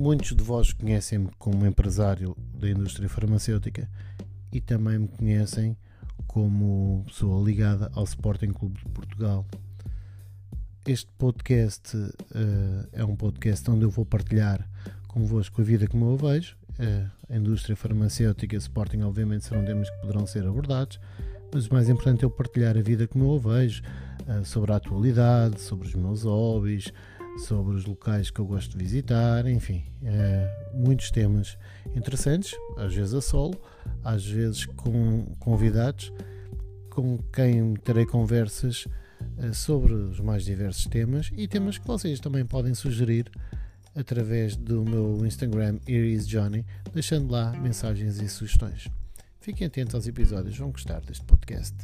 muitos de vós conhecem-me como empresário da indústria farmacêutica e também me conhecem como pessoa ligada ao Sporting Clube de Portugal. Este podcast uh, é um podcast onde eu vou partilhar convosco a vida como eu a vejo. Uh, a indústria farmacêutica e Sporting, obviamente, serão temas que poderão ser abordados, mas o mais importante é eu partilhar a vida como eu a vejo, uh, sobre a atualidade, sobre os meus hobbies, sobre os locais que eu gosto de visitar, enfim, uh, muitos temas interessantes, às vezes a solo, às vezes com convidados com quem terei conversas uh, sobre os mais diversos temas e temas que vocês também podem sugerir através do meu Instagram IrisJohnny, deixando lá mensagens e sugestões. Fiquem atentos aos episódios, vão gostar deste podcast.